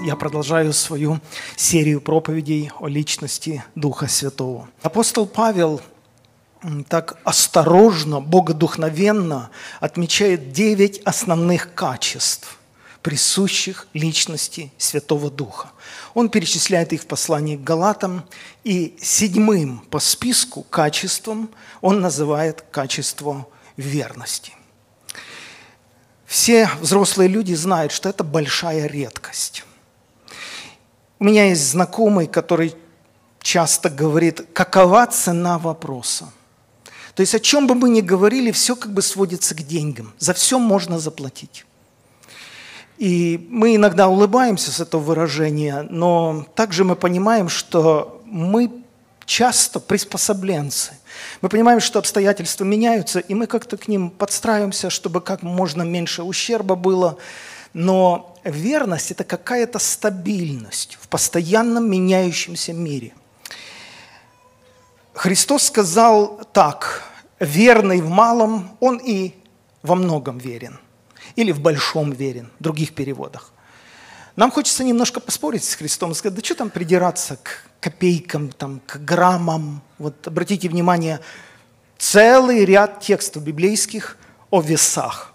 я продолжаю свою серию проповедей о личности Духа Святого. Апостол Павел так осторожно, богодухновенно отмечает девять основных качеств, присущих личности Святого Духа. Он перечисляет их в послании к Галатам, и седьмым по списку качеством он называет качество верности. Все взрослые люди знают, что это большая редкость. У меня есть знакомый, который часто говорит, какова цена вопроса. То есть о чем бы мы ни говорили, все как бы сводится к деньгам. За все можно заплатить. И мы иногда улыбаемся с этого выражения, но также мы понимаем, что мы часто приспособленцы. Мы понимаем, что обстоятельства меняются, и мы как-то к ним подстраиваемся, чтобы как можно меньше ущерба было. Но верность – это какая-то стабильность в постоянном меняющемся мире. Христос сказал так, верный в малом, он и во многом верен – или в большом верен, в других переводах. Нам хочется немножко поспорить с Христом сказать, да что там придираться к копейкам, там, к граммам. Вот обратите внимание, целый ряд текстов библейских о весах,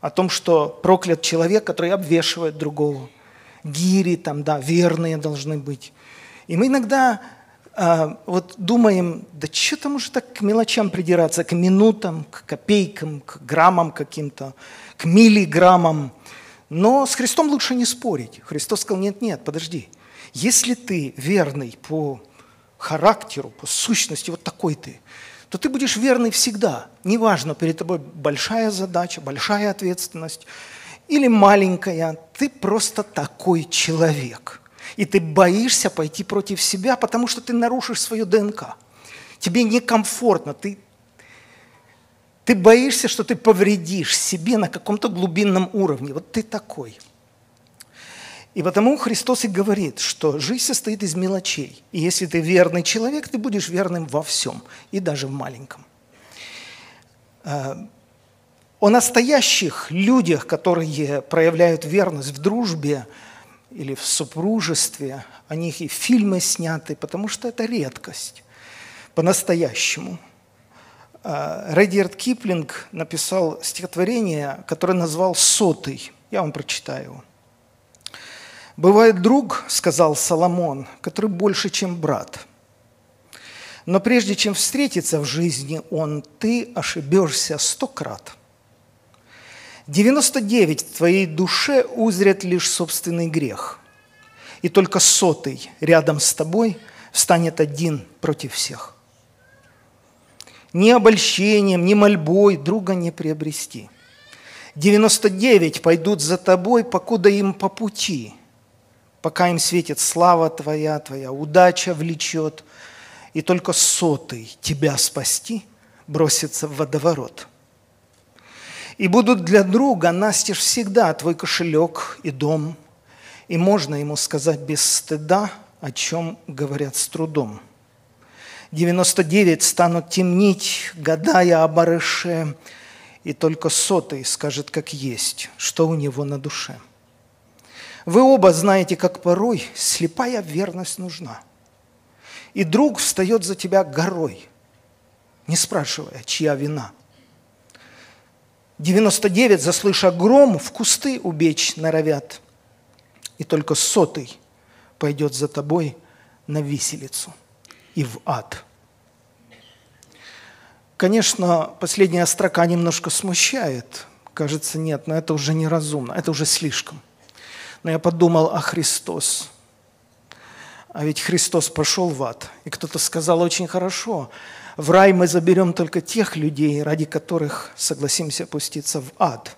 о том, что проклят человек, который обвешивает другого. Гири там, да, верные должны быть. И мы иногда э, вот думаем, да что там уже так к мелочам придираться, к минутам, к копейкам, к граммам каким-то к миллиграммам. Но с Христом лучше не спорить. Христос сказал, нет, нет, подожди. Если ты верный по характеру, по сущности, вот такой ты, то ты будешь верный всегда. Неважно, перед тобой большая задача, большая ответственность или маленькая, ты просто такой человек. И ты боишься пойти против себя, потому что ты нарушишь свою ДНК. Тебе некомфортно, ты ты боишься, что ты повредишь себе на каком-то глубинном уровне. Вот ты такой. И потому Христос и говорит, что жизнь состоит из мелочей. И если ты верный человек, ты будешь верным во всем, и даже в маленьком. А, о настоящих людях, которые проявляют верность в дружбе или в супружестве, о них и фильмы сняты, потому что это редкость по-настоящему – а, Редиард Киплинг написал стихотворение, которое назвал «Сотый». Я вам прочитаю его. «Бывает друг, — сказал Соломон, — который больше, чем брат. Но прежде чем встретиться в жизни он, ты ошибешься сто крат. 99 в твоей душе узрят лишь собственный грех, и только сотый рядом с тобой встанет один против всех ни обольщением, ни мольбой друга не приобрести. 99 пойдут за тобой, покуда им по пути, пока им светит слава твоя, твоя удача влечет, и только сотый тебя спасти бросится в водоворот. И будут для друга настежь всегда твой кошелек и дом, и можно ему сказать без стыда, о чем говорят с трудом – 99 станут темнить, гадая о барыше, и только сотый скажет, как есть, что у него на душе. Вы оба знаете, как порой слепая верность нужна. И друг встает за тебя горой, не спрашивая, чья вина. 99, заслыша гром, в кусты убечь норовят. И только сотый пойдет за тобой на виселицу и в ад. Конечно, последняя строка немножко смущает. Кажется, нет, но это уже неразумно, это уже слишком. Но я подумал, а Христос? А ведь Христос пошел в ад. И кто-то сказал очень хорошо, в рай мы заберем только тех людей, ради которых согласимся опуститься в ад.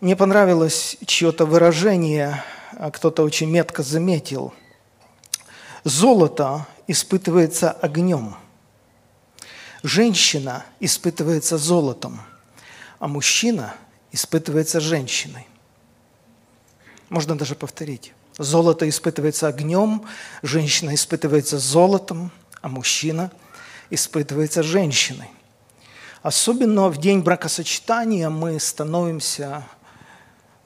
Мне понравилось чье-то выражение, а кто-то очень метко заметил – Золото испытывается огнем. Женщина испытывается золотом, а мужчина испытывается женщиной. Можно даже повторить. Золото испытывается огнем, женщина испытывается золотом, а мужчина испытывается женщиной. Особенно в день бракосочетания мы становимся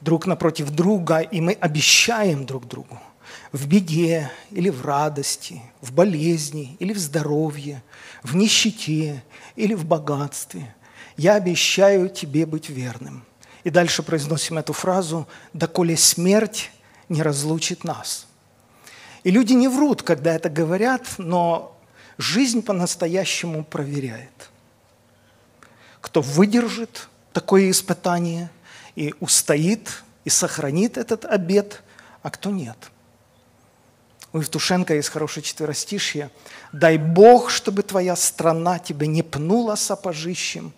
друг напротив друга, и мы обещаем друг другу в беде или в радости, в болезни или в здоровье, в нищете или в богатстве. Я обещаю тебе быть верным. И дальше произносим эту фразу «доколе смерть не разлучит нас». И люди не врут, когда это говорят, но жизнь по-настоящему проверяет. Кто выдержит такое испытание и устоит, и сохранит этот обет, а кто нет – у Евтушенко есть хорошее четверостишье. «Дай Бог, чтобы твоя страна тебя не пнула сапожищем.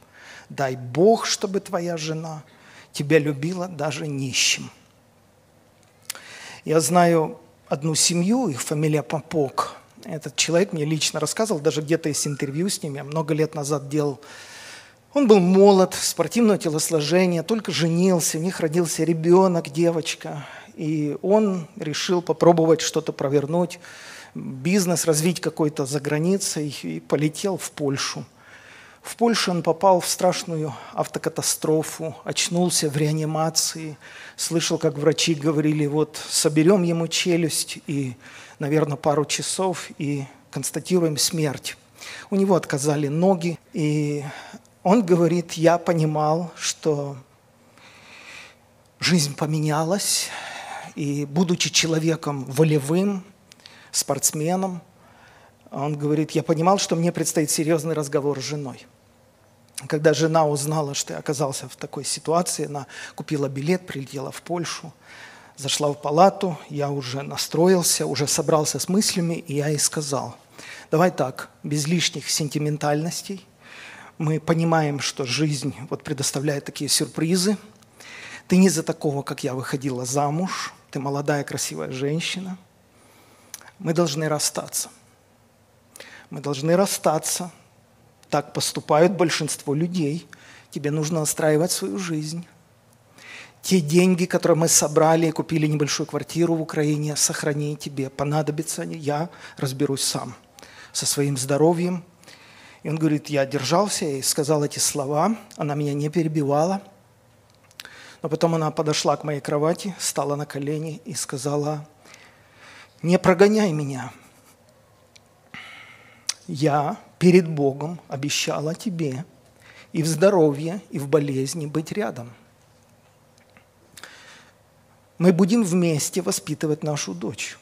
Дай Бог, чтобы твоя жена тебя любила даже нищим». Я знаю одну семью, их фамилия Попок. Этот человек мне лично рассказывал, даже где-то есть интервью с ними, я много лет назад делал. Он был молод, спортивного телосложения, только женился, у них родился ребенок, девочка и он решил попробовать что-то провернуть, бизнес развить какой-то за границей и полетел в Польшу. В Польше он попал в страшную автокатастрофу, очнулся в реанимации, слышал, как врачи говорили, вот соберем ему челюсть и, наверное, пару часов и констатируем смерть. У него отказали ноги, и он говорит, я понимал, что жизнь поменялась, и будучи человеком волевым, спортсменом, он говорит, я понимал, что мне предстоит серьезный разговор с женой. Когда жена узнала, что я оказался в такой ситуации, она купила билет, прилетела в Польшу, зашла в палату, я уже настроился, уже собрался с мыслями, и я ей сказал, давай так, без лишних сентиментальностей, мы понимаем, что жизнь вот предоставляет такие сюрпризы, ты не за такого, как я, выходила замуж – ты молодая, красивая женщина. Мы должны расстаться. Мы должны расстаться. Так поступают большинство людей. Тебе нужно настраивать свою жизнь. Те деньги, которые мы собрали и купили небольшую квартиру в Украине, сохрани тебе. Понадобится они, я разберусь сам со своим здоровьем. И он говорит, я держался и сказал эти слова. Она меня не перебивала – но потом она подошла к моей кровати, стала на колени и сказала, не прогоняй меня. Я перед Богом обещала тебе и в здоровье, и в болезни быть рядом. Мы будем вместе воспитывать нашу дочь.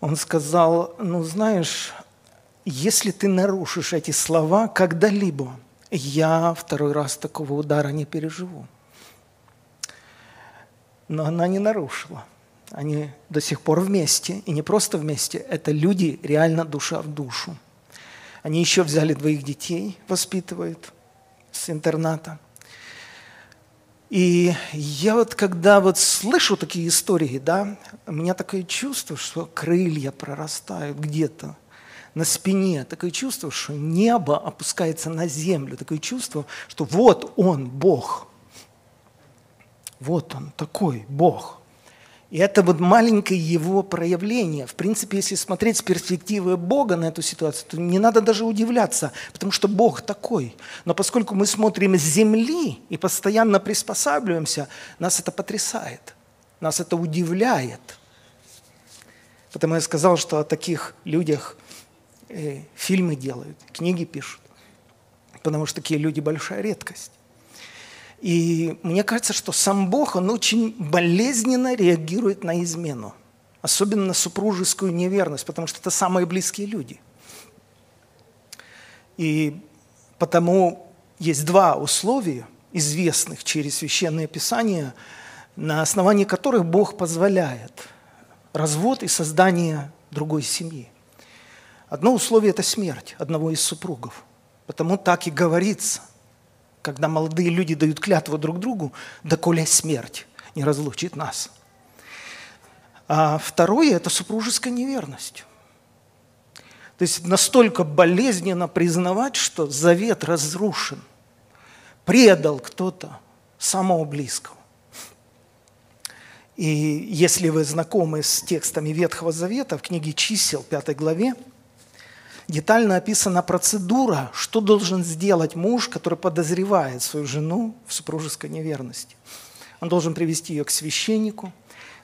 Он сказал, ну знаешь, если ты нарушишь эти слова когда-либо, я второй раз такого удара не переживу. Но она не нарушила. Они до сих пор вместе, и не просто вместе, это люди реально душа в душу. Они еще взяли двоих детей, воспитывают с интерната. И я вот когда вот слышу такие истории, да, у меня такое чувство, что крылья прорастают где-то на спине, такое чувство, что небо опускается на землю, такое чувство, что вот Он, Бог. Вот Он, такой Бог. И это вот маленькое его проявление. В принципе, если смотреть с перспективы Бога на эту ситуацию, то не надо даже удивляться, потому что Бог такой. Но поскольку мы смотрим с земли и постоянно приспосабливаемся, нас это потрясает, нас это удивляет. Потому я сказал, что о таких людях э, фильмы делают, книги пишут, потому что такие люди большая редкость. И мне кажется, что сам Бог, он очень болезненно реагирует на измену, особенно на супружескую неверность, потому что это самые близкие люди. И потому есть два условия, известных через Священное Писание, на основании которых Бог позволяет развод и создание другой семьи. Одно условие – это смерть одного из супругов. Потому так и говорится, когда молодые люди дают клятву друг другу, доколе смерть не разлучит нас. А второе – это супружеская неверность. То есть настолько болезненно признавать, что завет разрушен, предал кто-то самого близкого. И если вы знакомы с текстами Ветхого Завета, в книге «Чисел», 5 главе, детально описана процедура, что должен сделать муж, который подозревает свою жену в супружеской неверности. Он должен привести ее к священнику.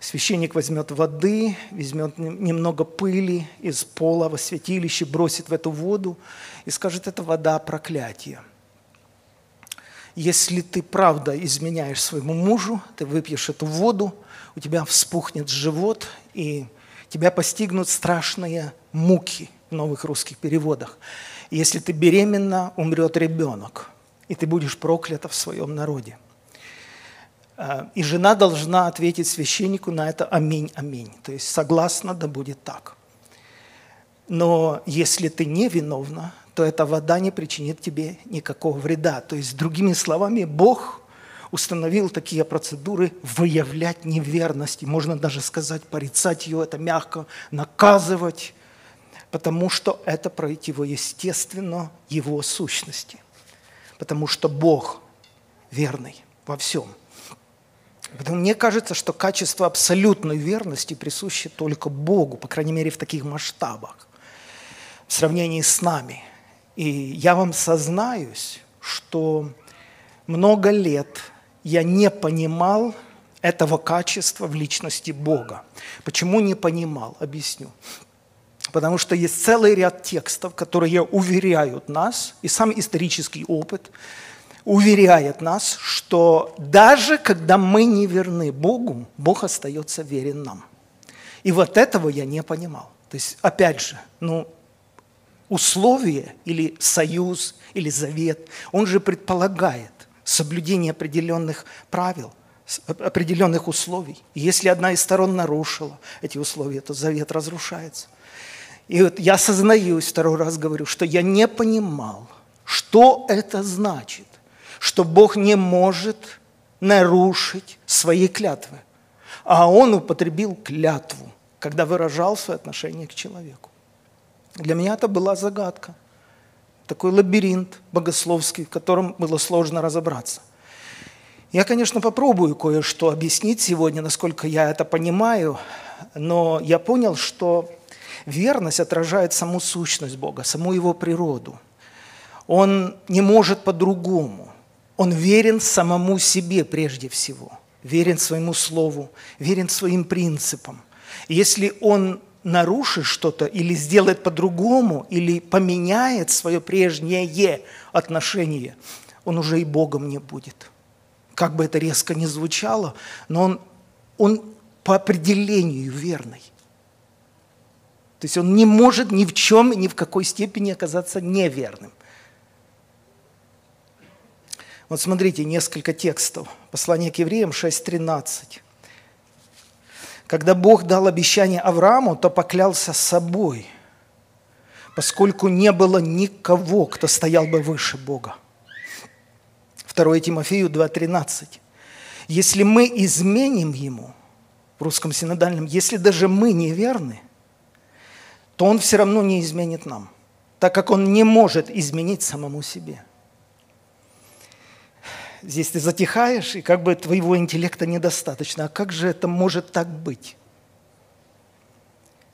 Священник возьмет воды, возьмет немного пыли из пола во святилище, бросит в эту воду и скажет, это вода проклятия. Если ты правда изменяешь своему мужу, ты выпьешь эту воду, у тебя вспухнет живот, и тебя постигнут страшные муки новых русских переводах. Если ты беременна, умрет ребенок, и ты будешь проклята в своем народе. А, и жена должна ответить священнику на это «Аминь, аминь». То есть согласно, да будет так. Но если ты не виновна, то эта вода не причинит тебе никакого вреда. То есть, другими словами, Бог установил такие процедуры выявлять неверность. И можно даже сказать, порицать ее, это мягко, наказывать, потому что это противоестественно его сущности. Потому что Бог верный во всем. Поэтому мне кажется, что качество абсолютной верности присуще только Богу, по крайней мере, в таких масштабах, в сравнении с нами. И я вам сознаюсь, что много лет я не понимал этого качества в личности Бога. Почему не понимал? Объясню. Потому что есть целый ряд текстов, которые уверяют нас, и сам исторический опыт – уверяет нас, что даже когда мы не верны Богу, Бог остается верен нам. И вот этого я не понимал. То есть, опять же, ну, условие или союз, или завет, он же предполагает соблюдение определенных правил, определенных условий. И если одна из сторон нарушила эти условия, то завет разрушается. И вот я осознаюсь, второй раз говорю, что я не понимал, что это значит что Бог не может нарушить свои клятвы. А он употребил клятву, когда выражал свое отношение к человеку. Для меня это была загадка. Такой лабиринт богословский, в котором было сложно разобраться. Я, конечно, попробую кое-что объяснить сегодня, насколько я это понимаю, но я понял, что верность отражает саму сущность Бога, саму Его природу. Он не может по-другому. Он верен самому себе прежде всего, верен своему слову, верен своим принципам. Если он нарушит что-то или сделает по-другому, или поменяет свое прежнее отношение, он уже и Богом не будет. Как бы это резко ни звучало, но он, он по определению верный. То есть он не может ни в чем, ни в какой степени оказаться неверным. Вот смотрите, несколько текстов. Послание к евреям 6.13. Когда Бог дал обещание Аврааму, то поклялся собой, поскольку не было никого, кто стоял бы выше Бога. 2 Тимофею 2.13. Если мы изменим Ему, в русском синодальном, если даже мы неверны, то Он все равно не изменит нам, так как Он не может изменить самому себе – здесь ты затихаешь, и как бы твоего интеллекта недостаточно. А как же это может так быть?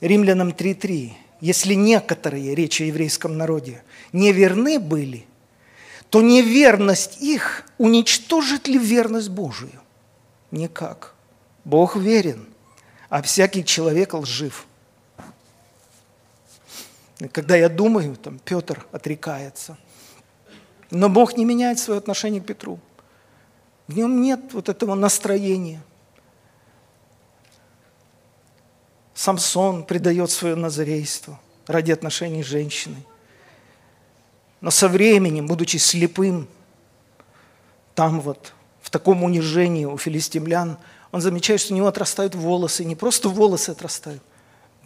Римлянам 3.3. Если некоторые, речь о еврейском народе, неверны были, то неверность их уничтожит ли верность Божию? Никак. Бог верен, а всякий человек лжив. Когда я думаю, там Петр отрекается. Но Бог не меняет свое отношение к Петру. В нем нет вот этого настроения. Самсон предает свое назарейство ради отношений с женщиной. Но со временем, будучи слепым, там вот, в таком унижении у филистимлян, он замечает, что у него отрастают волосы, не просто волосы отрастают,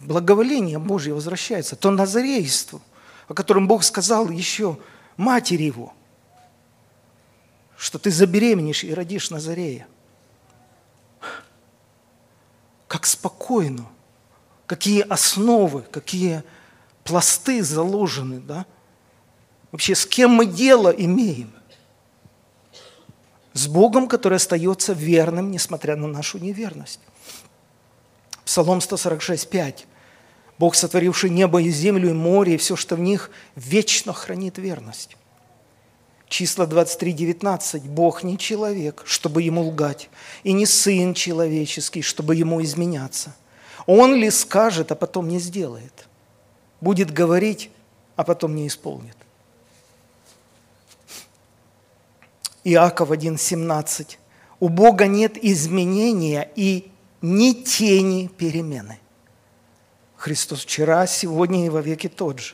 благоволение Божье возвращается, то назарейство, о котором Бог сказал еще матери его – что ты забеременеешь и родишь Назарея. Как спокойно, какие основы, какие пласты заложены, да? Вообще, с кем мы дело имеем? С Богом, который остается верным, несмотря на нашу неверность. Псалом 146, 5. Бог, сотворивший небо и землю, и море, и все, что в них, вечно хранит верность. Числа 23, 19. Бог не человек, чтобы ему лгать, и не сын человеческий, чтобы ему изменяться. Он ли скажет, а потом не сделает? Будет говорить, а потом не исполнит. Иаков 1,17. У Бога нет изменения и ни тени перемены. Христос вчера, сегодня и во веки тот же.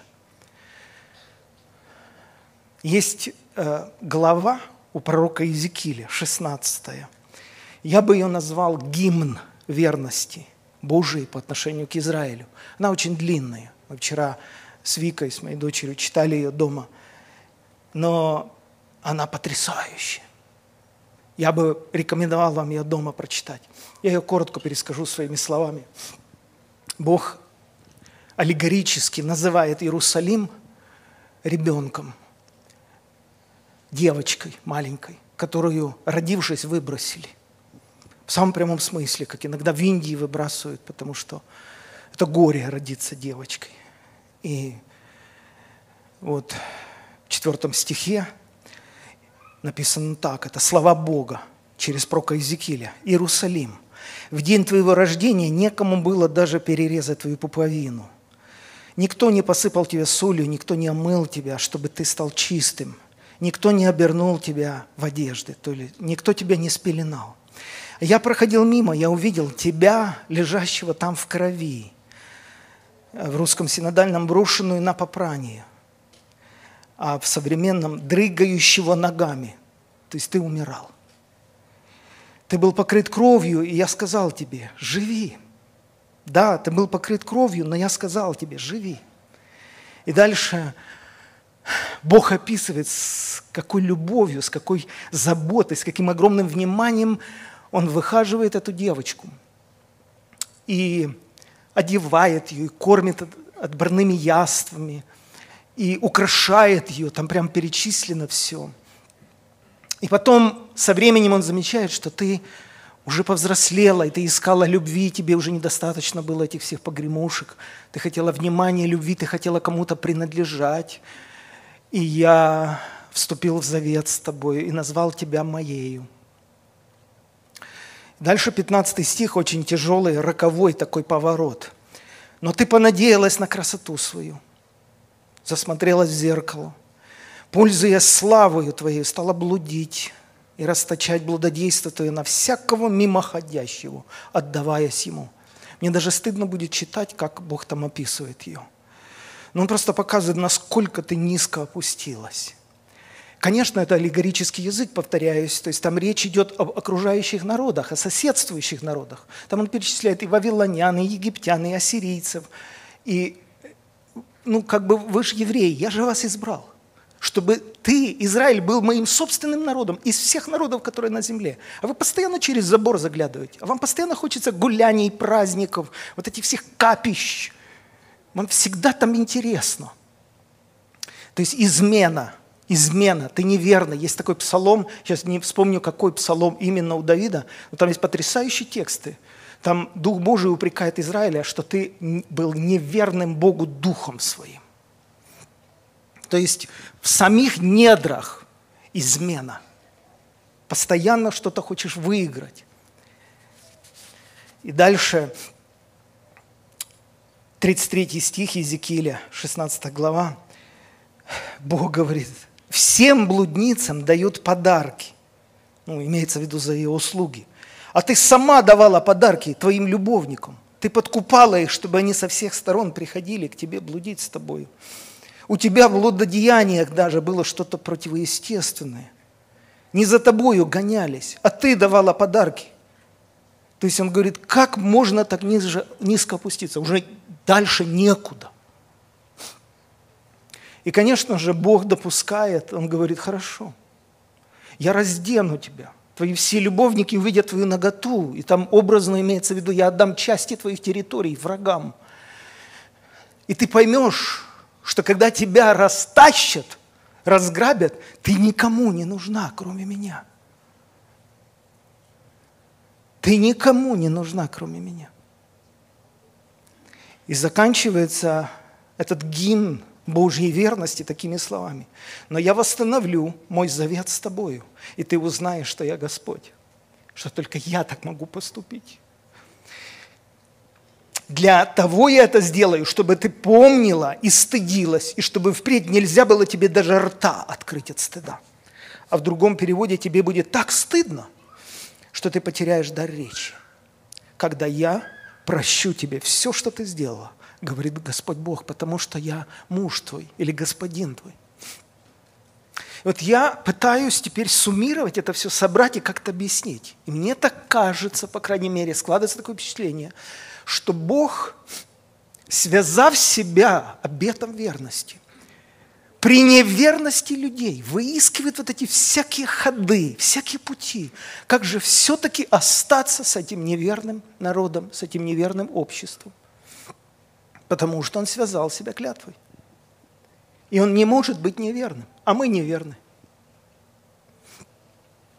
Есть э, глава у пророка Иезекииля, 16 Я бы ее назвал гимн верности Божией по отношению к Израилю. Она очень длинная. Мы вчера с Викой, с моей дочерью, читали ее дома. Но она потрясающая. Я бы рекомендовал вам ее дома прочитать. Я ее коротко перескажу своими словами. Бог аллегорически называет Иерусалим ребенком, девочкой маленькой, которую, родившись, выбросили. В самом прямом смысле, как иногда в Индии выбрасывают, потому что это горе родиться девочкой. И вот в четвертом стихе написано так, это слова Бога через прока Иезекииля. «Иерусалим, в день твоего рождения некому было даже перерезать твою пуповину. Никто не посыпал тебя солью, никто не омыл тебя, чтобы ты стал чистым. Никто не обернул тебя в одежды, то есть никто тебя не спеленал. Я проходил мимо, я увидел тебя, лежащего там в крови, в русском синодальном брошенную на попрание – а в современном дрыгающего ногами. То есть ты умирал. Ты был покрыт кровью, и я сказал тебе, живи. Да, ты был покрыт кровью, но я сказал тебе, живи. И дальше Бог описывает, с какой любовью, с какой заботой, с каким огромным вниманием Он выхаживает эту девочку. И одевает ее, и кормит отборными яствами – и украшает ее, там прям перечислено все. И потом со временем он замечает, что ты уже повзрослела, и ты искала любви, тебе уже недостаточно было этих всех погремушек. Ты хотела внимания, любви, ты хотела кому-то принадлежать. И я вступил в завет с тобой и назвал тебя моею. Дальше 15 стих, очень тяжелый, роковой такой поворот. Но ты понадеялась на красоту свою – засмотрелась в зеркало, пользуясь славою Твоей, стала блудить и расточать блудодейство Твое на всякого мимоходящего, отдаваясь Ему. Мне даже стыдно будет читать, как Бог там описывает ее. Но Он просто показывает, насколько ты низко опустилась. Конечно, это аллегорический язык, повторяюсь, то есть там речь идет об окружающих народах, о соседствующих народах. Там он перечисляет и вавилонян, и египтян, и ассирийцев. И ну, как бы вы же евреи, я же вас избрал, чтобы ты, Израиль, был моим собственным народом из всех народов, которые на земле. А вы постоянно через забор заглядываете, а вам постоянно хочется гуляний, праздников, вот этих всех капищ. Вам всегда там интересно. То есть измена, измена, ты неверно. Есть такой псалом, сейчас не вспомню, какой псалом именно у Давида, но там есть потрясающие тексты. Там Дух Божий упрекает Израиля, что ты был неверным Богу духом своим. То есть в самих недрах измена. Постоянно что-то хочешь выиграть. И дальше 33 стих Иезекииля, 16 глава. Бог говорит, всем блудницам дают подарки. Ну, имеется в виду за ее услуги – а ты сама давала подарки твоим любовникам. Ты подкупала их, чтобы они со всех сторон приходили к тебе блудить с тобой. У тебя в блудодеяниях даже было что-то противоестественное. Не за тобою гонялись, а ты давала подарки. То есть он говорит, как можно так низко опуститься? Уже дальше некуда. И, конечно же, Бог допускает, Он говорит, хорошо, я раздену тебя, Твои все любовники увидят твою наготу, и там образно имеется в виду, я отдам части твоих территорий врагам. И ты поймешь, что когда тебя растащат, разграбят, ты никому не нужна, кроме меня. Ты никому не нужна, кроме меня. И заканчивается этот гимн Божьей верности такими словами. «Но я восстановлю мой завет с тобою, и ты узнаешь, что я Господь, что только я так могу поступить». Для того я это сделаю, чтобы ты помнила и стыдилась, и чтобы впредь нельзя было тебе даже рта открыть от стыда. А в другом переводе тебе будет так стыдно, что ты потеряешь дар речи. Когда я прощу тебе все, что ты сделала, говорит Господь Бог, потому что я муж твой или господин твой. Вот я пытаюсь теперь суммировать это все, собрать и как-то объяснить. И мне так кажется, по крайней мере, складывается такое впечатление, что Бог, связав себя обетом верности, при неверности людей выискивает вот эти всякие ходы, всякие пути. Как же все-таки остаться с этим неверным народом, с этим неверным обществом? Потому что он связал себя клятвой. И он не может быть неверным, а мы неверны.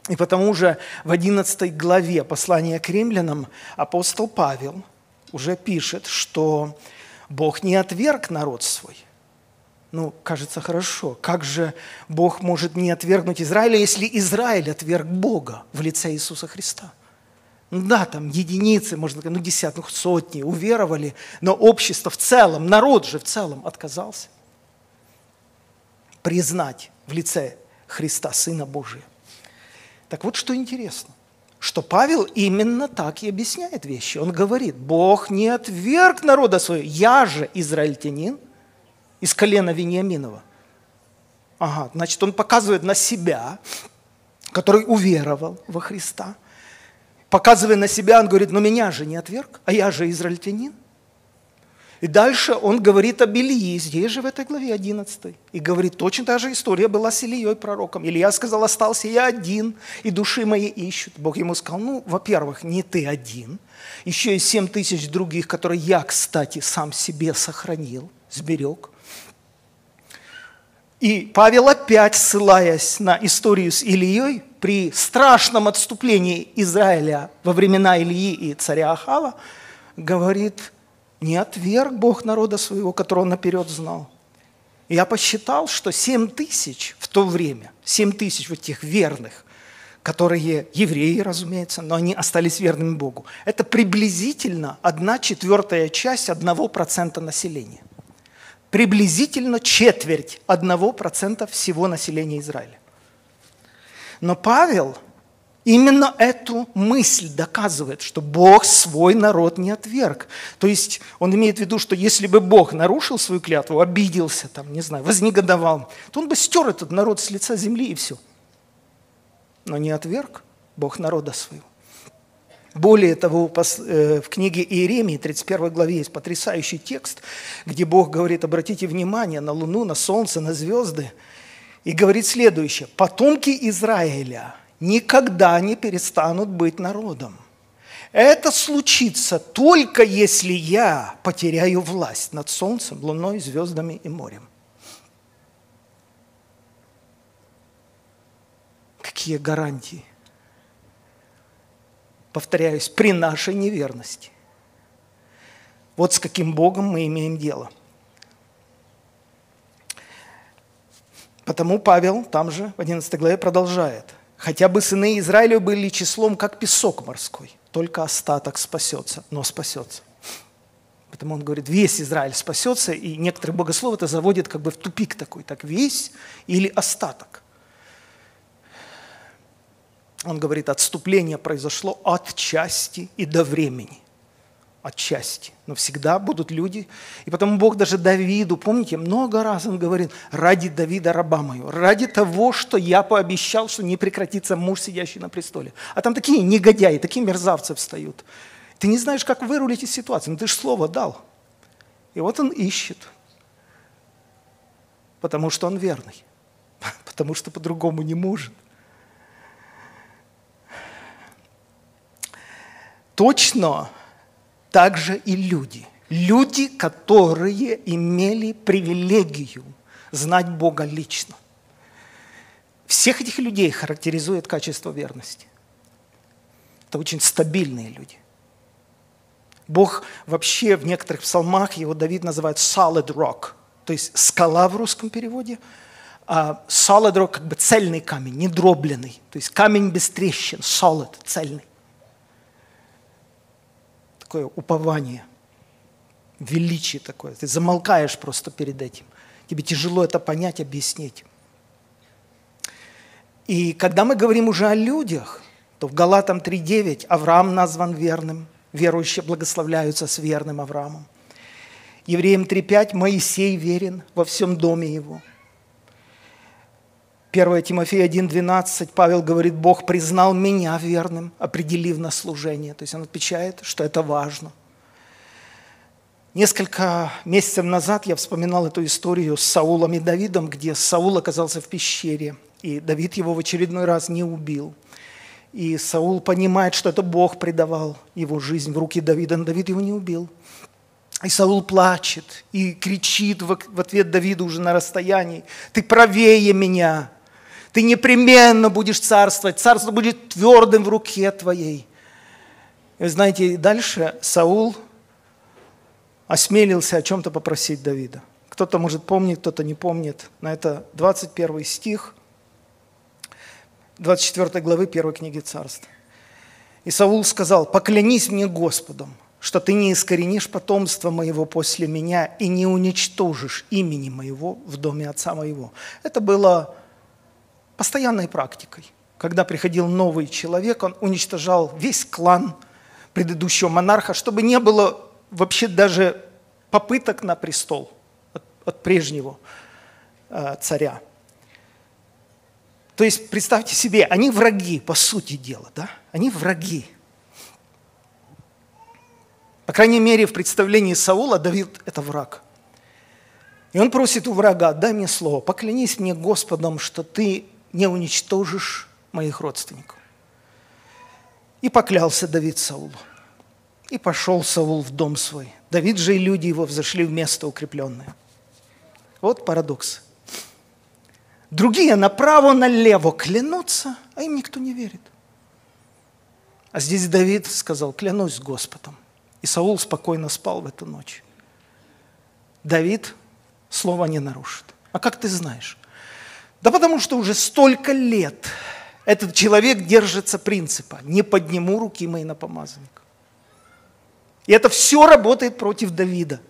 И потому же в 11 главе послания к римлянам апостол Павел – уже пишет, что Бог не отверг народ свой. Ну, кажется, хорошо. Как же Бог может не отвергнуть Израиля, если Израиль отверг Бога в лице Иисуса Христа? Ну да, там единицы, можно сказать, ну десятых, ну сотни уверовали, но общество в целом, народ же в целом отказался признать в лице Христа Сына Божия. Так вот, что интересно что Павел именно так и объясняет вещи. Он говорит, Бог не отверг народа своего, я же израильтянин из колена Вениаминова. Ага, значит, он показывает на себя, который уверовал во Христа. Показывая на себя, он говорит, но меня же не отверг, а я же израильтянин. И дальше он говорит об Илии, здесь же в этой главе 11. И говорит, точно та же история была с Ильей пророком. Илья сказал, остался я один, и души мои ищут. Бог ему сказал, ну, во-первых, не ты один, еще и семь тысяч других, которые я, кстати, сам себе сохранил, сберег. И Павел опять, ссылаясь на историю с Ильей, при страшном отступлении Израиля во времена Ильи и царя Ахава, говорит, не отверг Бог народа своего, которого он наперед знал. Я посчитал, что 7 тысяч в то время, 7 тысяч вот тех верных, которые евреи, разумеется, но они остались верными Богу, это приблизительно одна четвертая часть одного процента населения. Приблизительно четверть одного процента всего населения Израиля. Но Павел – Именно эту мысль доказывает, что Бог свой народ не отверг. То есть он имеет в виду, что если бы Бог нарушил свою клятву, обиделся, там, не знаю, вознегодовал, то он бы стер этот народ с лица земли и все. Но не отверг Бог народа своего. Более того, э, в книге Иеремии, 31 главе, есть потрясающий текст, где Бог говорит, обратите внимание на Луну, на Солнце, на звезды, и говорит следующее. «Потомки Израиля – никогда не перестанут быть народом. Это случится только если я потеряю власть над солнцем, луной, звездами и морем. Какие гарантии? Повторяюсь, при нашей неверности. Вот с каким Богом мы имеем дело. Потому Павел там же в 11 главе продолжает. Хотя бы сыны Израиля были числом, как песок морской. Только остаток спасется, но спасется. Поэтому он говорит, весь Израиль спасется, и некоторые богословы это заводят как бы в тупик такой, так весь или остаток. Он говорит, отступление произошло от части и до времени отчасти. Но всегда будут люди. И потому Бог даже Давиду, помните, много раз он говорит, ради Давида раба мою, ради того, что я пообещал, что не прекратится муж, сидящий на престоле. А там такие негодяи, такие мерзавцы встают. Ты не знаешь, как вырулить из ситуации, но ты же слово дал. И вот он ищет, потому что он верный, потому что по-другому не может. Точно также и люди. Люди, которые имели привилегию знать Бога лично. Всех этих людей характеризует качество верности. Это очень стабильные люди. Бог вообще в некоторых псалмах, его Давид называет solid rock, то есть скала в русском переводе, а solid rock как бы цельный камень, не дробленный, то есть камень без трещин, solid, цельный. Такое упование, величие такое. Ты замолкаешь просто перед этим. Тебе тяжело это понять, объяснить. И когда мы говорим уже о людях, то в Галатам 3.9 Авраам назван верным, верующие благословляются с верным Авраамом. Евреям 3.5 Моисей верен во всем доме его. 1 Тимофея 1.12 Павел говорит, Бог признал меня верным, определив на служение. То есть он отвечает, что это важно. Несколько месяцев назад я вспоминал эту историю с Саулом и Давидом, где Саул оказался в пещере – и Давид его в очередной раз не убил. И Саул понимает, что это Бог предавал его жизнь в руки Давида, но Давид его не убил. И Саул плачет и кричит в ответ Давиду уже на расстоянии, «Ты правее меня, ты непременно будешь царствовать, царство будет твердым в руке твоей». И вы знаете, дальше Саул осмелился о чем-то попросить Давида. Кто-то, может, помнит, кто-то не помнит. На это 21 стих. 24 главы 1 книги Царств. И Саул сказал, поклянись мне Господом, что ты не искоренишь потомство моего после меня и не уничтожишь имени моего в доме отца моего. Это было постоянной практикой. Когда приходил новый человек, он уничтожал весь клан предыдущего монарха, чтобы не было вообще даже попыток на престол от, от прежнего э, царя. То есть, представьте себе, они враги, по сути дела, да? Они враги. По крайней мере, в представлении Саула Давид – это враг. И он просит у врага, дай мне слово, поклянись мне Господом, что ты не уничтожишь моих родственников. И поклялся Давид Саулу. И пошел Саул в дом свой. Давид же и люди его взошли в место укрепленное. Вот парадокс. Другие направо-налево клянутся, а им никто не верит. А здесь Давид сказал, клянусь Господом. И Саул спокойно спал в эту ночь. Давид слова не нарушит. А как ты знаешь? Да потому что уже столько лет этот человек держится принципа «не подниму руки мои на помазанника». И это все работает против Давида.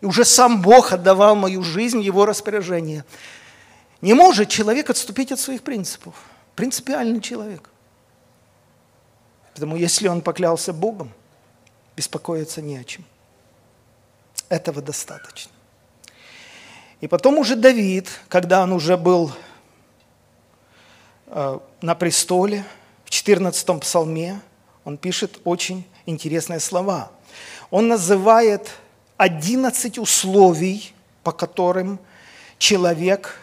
И уже сам Бог отдавал мою жизнь его распоряжение – не может человек отступить от своих принципов. Принципиальный человек. Поэтому если он поклялся Богом, беспокоиться не о чем. Этого достаточно. И потом уже Давид, когда он уже был э, на престоле, в 14 псалме, он пишет очень интересные слова. Он называет 11 условий, по которым человек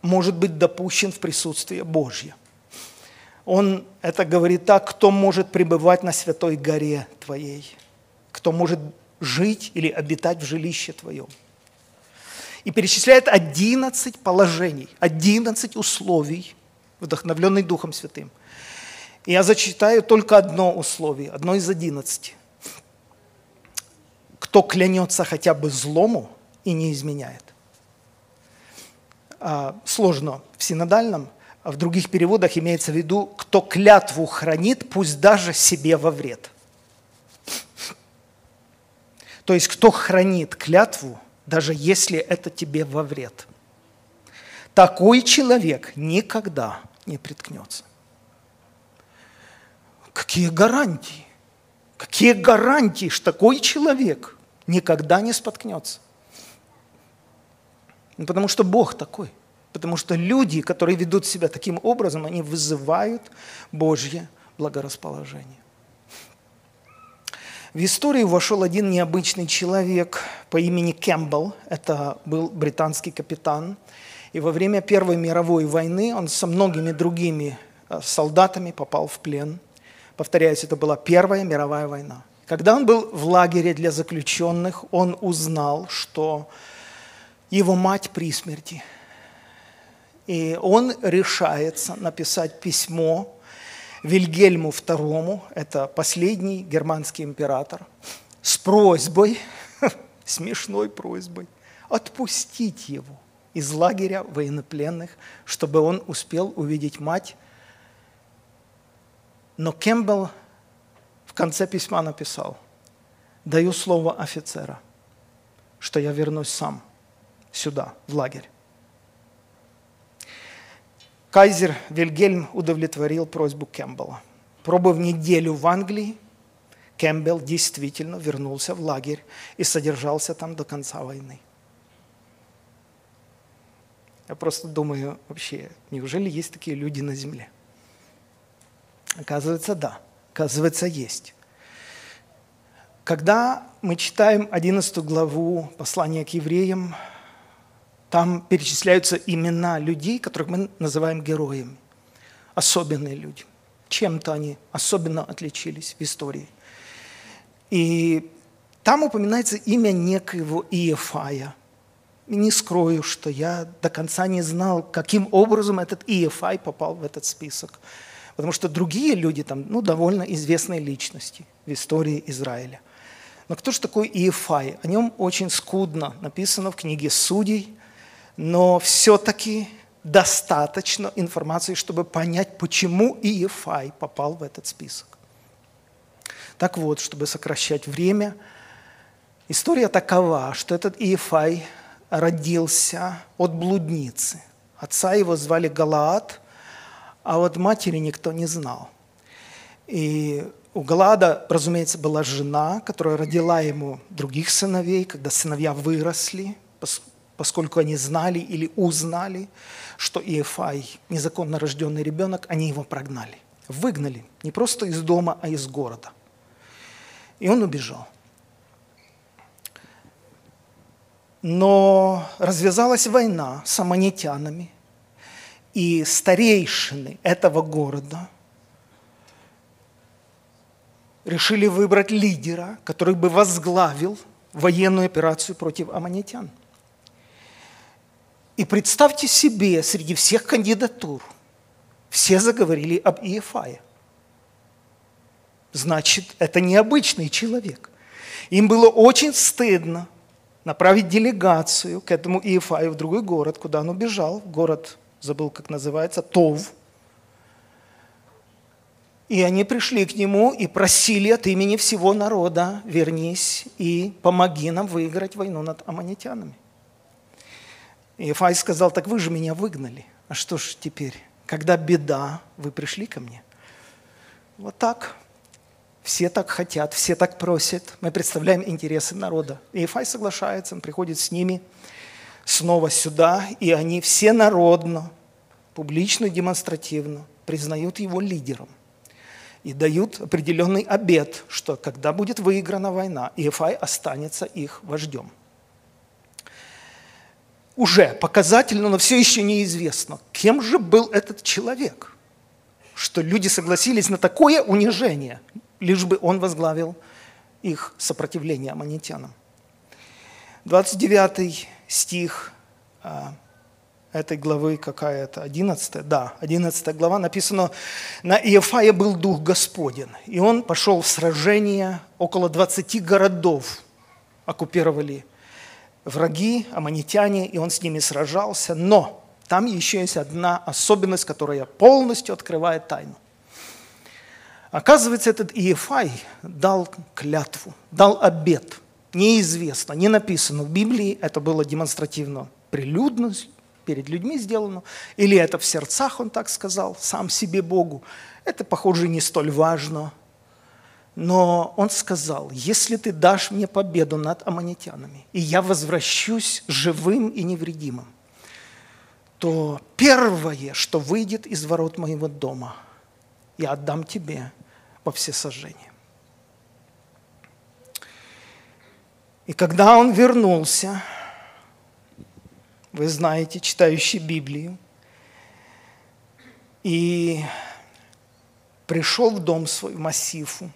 может быть допущен в присутствие Божье. Он это говорит так, кто может пребывать на святой горе твоей, кто может жить или обитать в жилище твоем. И перечисляет 11 положений, 11 условий, вдохновленный Духом Святым. И я зачитаю только одно условие, одно из 11. Кто клянется хотя бы злому и не изменяет. А, сложно в синодальном, а в других переводах имеется в виду, кто клятву хранит, пусть даже себе во вред. То есть, кто хранит клятву, даже если это тебе во вред. Такой человек никогда не приткнется. Какие гарантии? Какие гарантии, что такой человек никогда не споткнется? Ну, потому что Бог такой. Потому что люди, которые ведут себя таким образом, они вызывают Божье благорасположение. В историю вошел один необычный человек по имени Кэмпбелл. Это был британский капитан. И во время Первой мировой войны он со многими другими э, солдатами попал в плен. Повторяюсь, это была Первая мировая война. Когда он был в лагере для заключенных, он узнал, что его мать при смерти. И он решается написать письмо Вильгельму II, это последний германский император, с просьбой, смешной просьбой, отпустить его из лагеря военнопленных, чтобы он успел увидеть мать. Но Кембл в конце письма написал, даю слово офицера, что я вернусь сам сюда, в лагерь. Кайзер Вильгельм удовлетворил просьбу Кэмпбелла. Пробыв неделю в Англии, Кэмпбелл действительно вернулся в лагерь и содержался там до конца войны. Я просто думаю, вообще, неужели есть такие люди на земле? Оказывается, да. Оказывается, есть. Когда мы читаем 11 главу послания к евреям, там перечисляются имена людей, которых мы называем героями. Особенные люди. Чем-то они особенно отличились в истории. И там упоминается имя некоего Иефая. И не скрою, что я до конца не знал, каким образом этот Иефай попал в этот список. Потому что другие люди там, ну, довольно известные личности в истории Израиля. Но кто же такой Иефай? О нем очень скудно написано в книге Судей, но все-таки достаточно информации, чтобы понять, почему Иефай попал в этот список. Так вот, чтобы сокращать время, история такова, что этот Иефай родился от блудницы. Отца его звали Галаад, а вот матери никто не знал. И у Галада, разумеется, была жена, которая родила ему других сыновей, когда сыновья выросли, поскольку они знали или узнали, что Иефай – незаконно рожденный ребенок, они его прогнали, выгнали, не просто из дома, а из города. И он убежал. Но развязалась война с аммонитянами, и старейшины этого города решили выбрать лидера, который бы возглавил военную операцию против аммонитян – и представьте себе, среди всех кандидатур все заговорили об Иефае. Значит, это необычный человек. Им было очень стыдно направить делегацию к этому Иефаю в другой город, куда он убежал. Город, забыл, как называется, Тов. И они пришли к нему и просили от имени всего народа, вернись и помоги нам выиграть войну над аммонитянами. Ифай сказал, так вы же меня выгнали. А что ж теперь? Когда беда, вы пришли ко мне. Вот так. Все так хотят, все так просят. Мы представляем интересы народа. И Ифай соглашается, он приходит с ними снова сюда, и они все народно, публично демонстративно признают его лидером и дают определенный обет, что когда будет выиграна война, Иефай останется их вождем уже показательно, но все еще неизвестно, кем же был этот человек, что люди согласились на такое унижение, лишь бы он возглавил их сопротивление аммонитянам. 29 стих а, этой главы какая-то, 11, да, 11 глава написано, «На Иефая был Дух Господен, и он пошел в сражение, около 20 городов оккупировали враги, аммонитяне, и он с ними сражался. Но там еще есть одна особенность, которая полностью открывает тайну. Оказывается, этот Иефай дал клятву, дал обет. Неизвестно, не написано в Библии, это было демонстративно прилюдно, перед людьми сделано, или это в сердцах он так сказал, сам себе Богу. Это, похоже, не столь важно. Но он сказал, если ты дашь мне победу над аммонитянами, и я возвращусь живым и невредимым, то первое, что выйдет из ворот моего дома, я отдам тебе во всесожжение. И когда он вернулся, вы знаете, читающий Библию, и пришел в дом свой, в Массифу,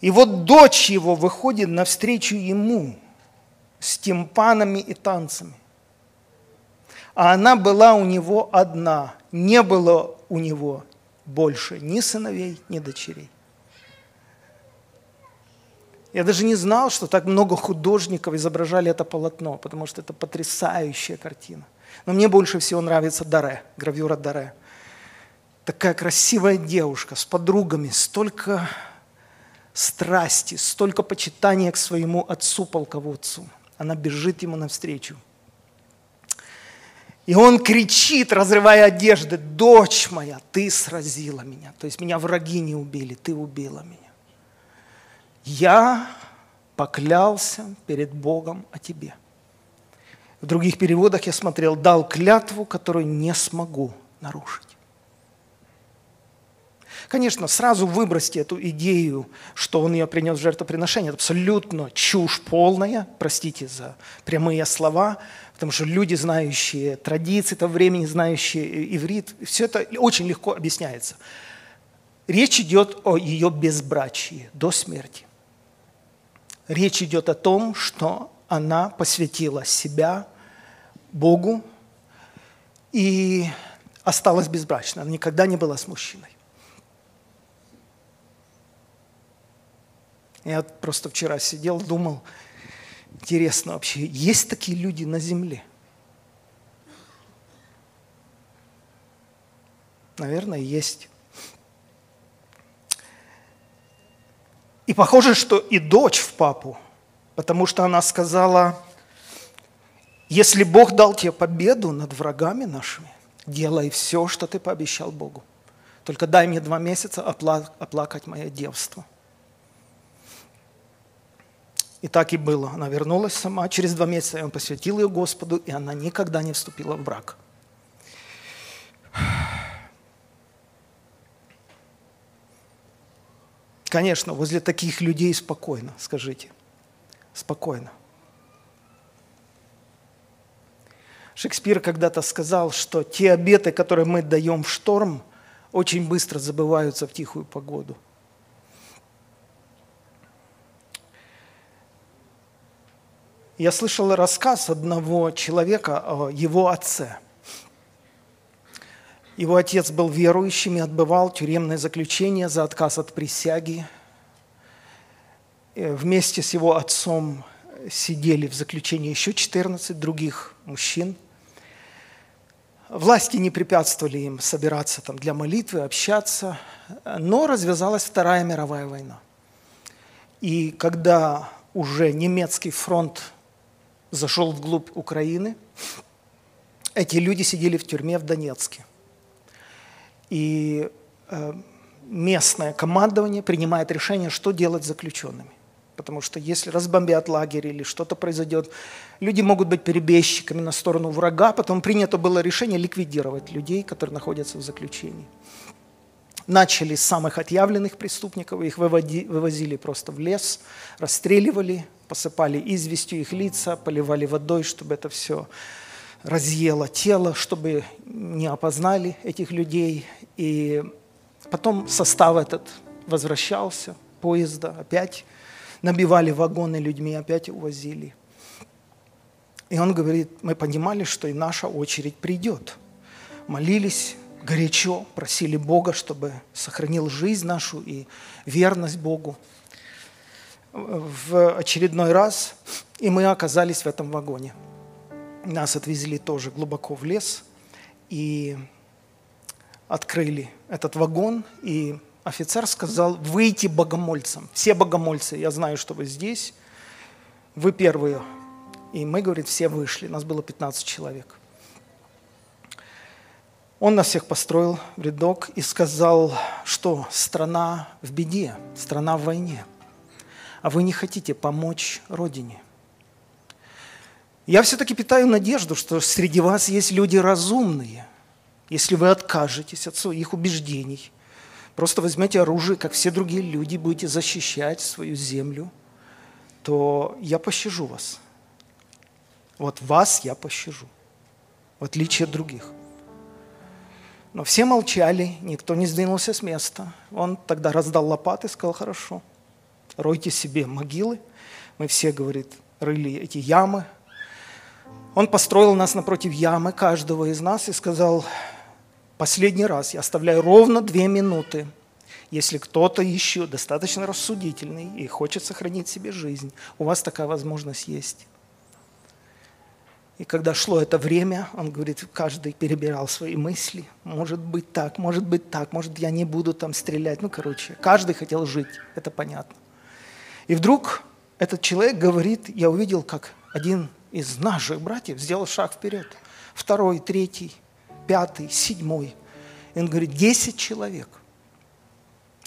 и вот дочь его выходит навстречу ему с тимпанами и танцами. А она была у него одна, не было у него больше ни сыновей, ни дочерей. Я даже не знал, что так много художников изображали это полотно, потому что это потрясающая картина. Но мне больше всего нравится Даре, гравюра Даре. Такая красивая девушка с подругами, столько страсти, столько почитания к своему отцу-полководцу. Она бежит ему навстречу. И он кричит, разрывая одежды, «Дочь моя, ты сразила меня». То есть меня враги не убили, ты убила меня. Я поклялся перед Богом о тебе. В других переводах я смотрел, дал клятву, которую не смогу нарушить. Конечно, сразу выбросьте эту идею, что он ее принес в жертвоприношение. Это абсолютно чушь полная, простите за прямые слова, потому что люди, знающие традиции того времени, знающие иврит, все это очень легко объясняется. Речь идет о ее безбрачии до смерти. Речь идет о том, что она посвятила себя Богу и осталась безбрачной. Она никогда не была с мужчиной. Я просто вчера сидел, думал, интересно вообще, есть такие люди на земле? Наверное, есть. И похоже, что и дочь в папу, потому что она сказала, если Бог дал тебе победу над врагами нашими, делай все, что ты пообещал Богу. Только дай мне два месяца оплакать мое девство – и так и было. Она вернулась сама. Через два месяца он посвятил ее Господу, и она никогда не вступила в брак. Конечно, возле таких людей спокойно, скажите. Спокойно. Шекспир когда-то сказал, что те обеты, которые мы даем в шторм, очень быстро забываются в тихую погоду. Я слышал рассказ одного человека о его отце. Его отец был верующим и отбывал тюремное заключение за отказ от присяги. Э, вместе с его отцом сидели в заключении еще 14 других мужчин. Власти не препятствовали им собираться там для молитвы, общаться, но развязалась Вторая мировая война. И когда уже немецкий фронт зашел вглубь Украины. Эти люди сидели в тюрьме в Донецке. И э, местное командование принимает решение, что делать с заключенными. Потому что если разбомбят лагерь или что-то произойдет, люди могут быть перебежчиками на сторону врага. Потом принято было решение ликвидировать людей, которые находятся в заключении. Начали с самых отъявленных преступников, их выводи, вывозили просто в лес, расстреливали, посыпали известью их лица, поливали водой, чтобы это все разъело тело, чтобы не опознали этих людей. И потом состав этот возвращался, поезда опять набивали вагоны людьми, опять увозили. И он говорит, мы понимали, что и наша очередь придет. Молились горячо, просили Бога, чтобы сохранил жизнь нашу и верность Богу в очередной раз, и мы оказались в этом вагоне. Нас отвезли тоже глубоко в лес и открыли этот вагон, и офицер сказал, выйти богомольцам. Все богомольцы, я знаю, что вы здесь, вы первые. И мы, говорит, все вышли, нас было 15 человек. Он нас всех построил в рядок и сказал, что страна в беде, страна в войне – а вы не хотите помочь Родине. Я все-таки питаю надежду, что среди вас есть люди разумные. Если вы откажетесь от своих убеждений, просто возьмете оружие, как все другие люди, будете защищать свою землю, то я пощажу вас. Вот вас я пощажу, в отличие от других. Но все молчали, никто не сдвинулся с места. Он тогда раздал лопаты и сказал, хорошо – ройте себе могилы. Мы все, говорит, рыли эти ямы. Он построил нас напротив ямы, каждого из нас, и сказал, Последний раз я оставляю ровно две минуты. Если кто-то еще достаточно рассудительный и хочет сохранить себе жизнь, у вас такая возможность есть. И когда шло это время, он говорит, каждый перебирал свои мысли. Может быть так, может быть так, может я не буду там стрелять. Ну, короче, каждый хотел жить, это понятно. И вдруг этот человек говорит, я увидел, как один из наших братьев сделал шаг вперед. Второй, третий, пятый, седьмой. И он говорит, десять человек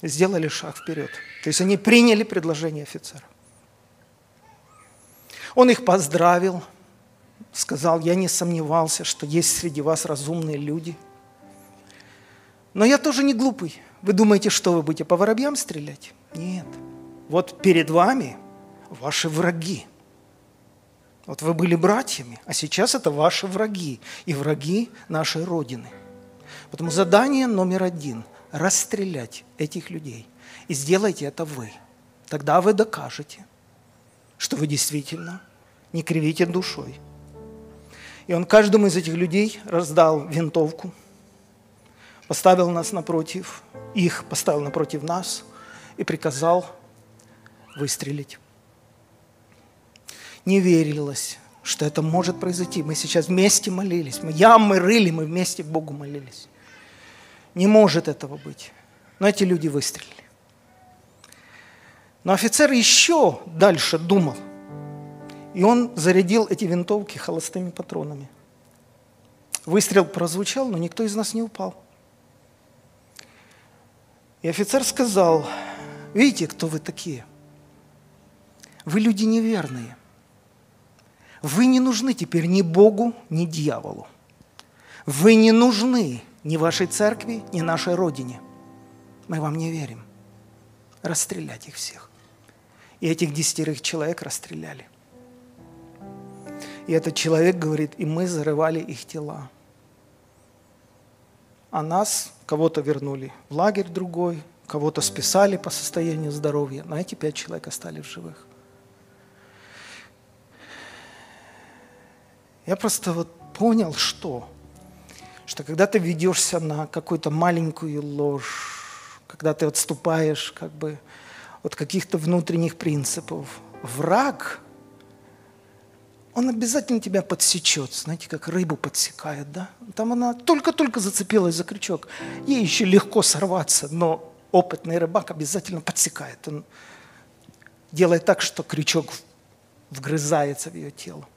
сделали шаг вперед. То есть они приняли предложение офицера. Он их поздравил, сказал, я не сомневался, что есть среди вас разумные люди. Но я тоже не глупый. Вы думаете, что вы будете по воробьям стрелять? Нет. Вот перед вами ваши враги. Вот вы были братьями, а сейчас это ваши враги и враги нашей Родины. Поэтому задание номер один – расстрелять этих людей. И сделайте это вы. Тогда вы докажете, что вы действительно не кривите душой – и он каждому из этих людей раздал винтовку, поставил нас напротив, их поставил напротив нас и приказал выстрелить. Не верилось, что это может произойти. Мы сейчас вместе молились, мы ямы рыли, мы вместе Богу молились. Не может этого быть. Но эти люди выстрелили. Но офицер еще дальше думал – и он зарядил эти винтовки холостыми патронами. Выстрел прозвучал, но никто из нас не упал. И офицер сказал, видите, кто вы такие? Вы люди неверные. Вы не нужны теперь ни Богу, ни дьяволу. Вы не нужны ни вашей церкви, ни нашей родине. Мы вам не верим. Расстрелять их всех. И этих десятерых человек расстреляли. И этот человек говорит, и мы зарывали их тела. А нас, кого-то вернули в лагерь другой, кого-то списали по состоянию здоровья, но эти пять человек остались в живых. Я просто вот понял, что? Что когда ты ведешься на какую-то маленькую ложь, когда ты отступаешь как бы от каких-то внутренних принципов, враг – он обязательно тебя подсечет, знаете, как рыбу подсекает, да? Там она только-только зацепилась за крючок, ей еще легко сорваться, но опытный рыбак обязательно подсекает. Он делает так, что крючок вгрызается в ее тело.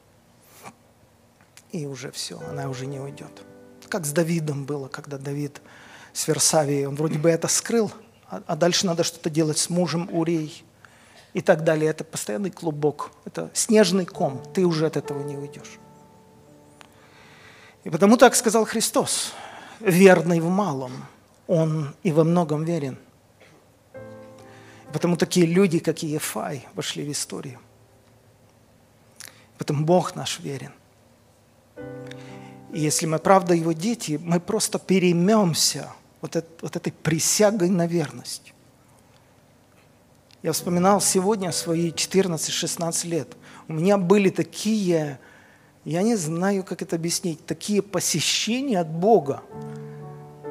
И уже все, она уже не уйдет. Как с Давидом было, когда Давид с Версавией, он вроде бы это скрыл, а, а дальше надо что-то делать с мужем Урей – и так далее. Это постоянный клубок, это снежный ком, ты уже от этого не уйдешь. И потому так сказал Христос, верный в малом, он и во многом верен. И потому такие люди, как Ефай, вошли в историю. Потому Бог наш верен. И если мы правда Его дети, мы просто переймемся вот, это, вот этой присягой на верность. Я вспоминал сегодня свои 14-16 лет. У меня были такие, я не знаю, как это объяснить, такие посещения от Бога,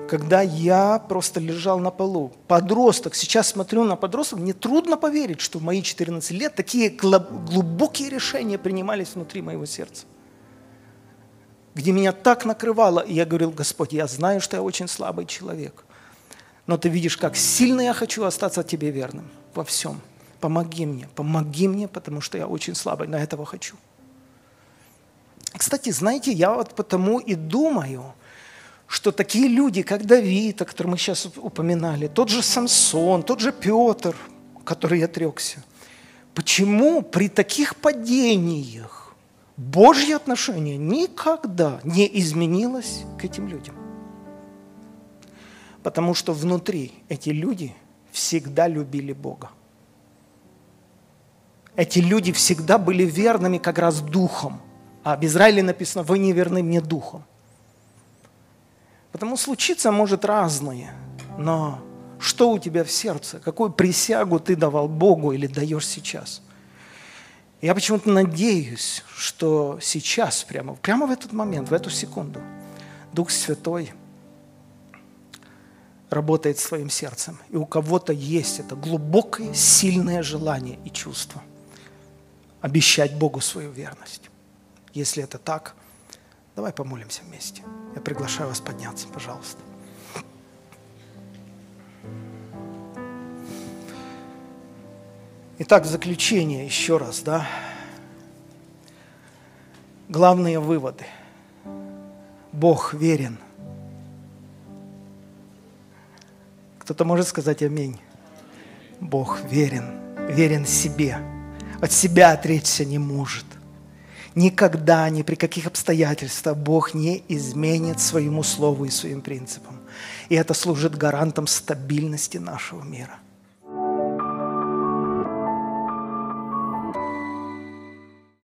когда я просто лежал на полу. Подросток, сейчас смотрю на подросток, мне трудно поверить, что в мои 14 лет такие глубокие решения принимались внутри моего сердца. Где меня так накрывало, и я говорил, Господь, я знаю, что я очень слабый человек, но ты видишь, как сильно я хочу остаться тебе верным во всем. Помоги мне, помоги мне, потому что я очень слабый, но этого хочу. Кстати, знаете, я вот потому и думаю, что такие люди, как Давид, о котором мы сейчас упоминали, тот же Самсон, тот же Петр, который отрекся, почему при таких падениях Божье отношение никогда не изменилось к этим людям? Потому что внутри эти люди всегда любили Бога. Эти люди всегда были верными как раз духом. А об Израиле написано, вы не верны мне духом. Потому случиться может разное, но что у тебя в сердце? Какую присягу ты давал Богу или даешь сейчас? Я почему-то надеюсь, что сейчас, прямо, прямо в этот момент, в эту секунду, Дух Святой работает с твоим сердцем. И у кого-то есть это глубокое, сильное желание и чувство обещать Богу свою верность. Если это так, давай помолимся вместе. Я приглашаю вас подняться, пожалуйста. Итак, в заключение еще раз, да. Главные выводы. Бог верен. Кто-то может сказать аминь. Бог верен, верен себе. От себя отречься не может. Никогда, ни при каких обстоятельствах Бог не изменит своему слову и своим принципам. И это служит гарантом стабильности нашего мира –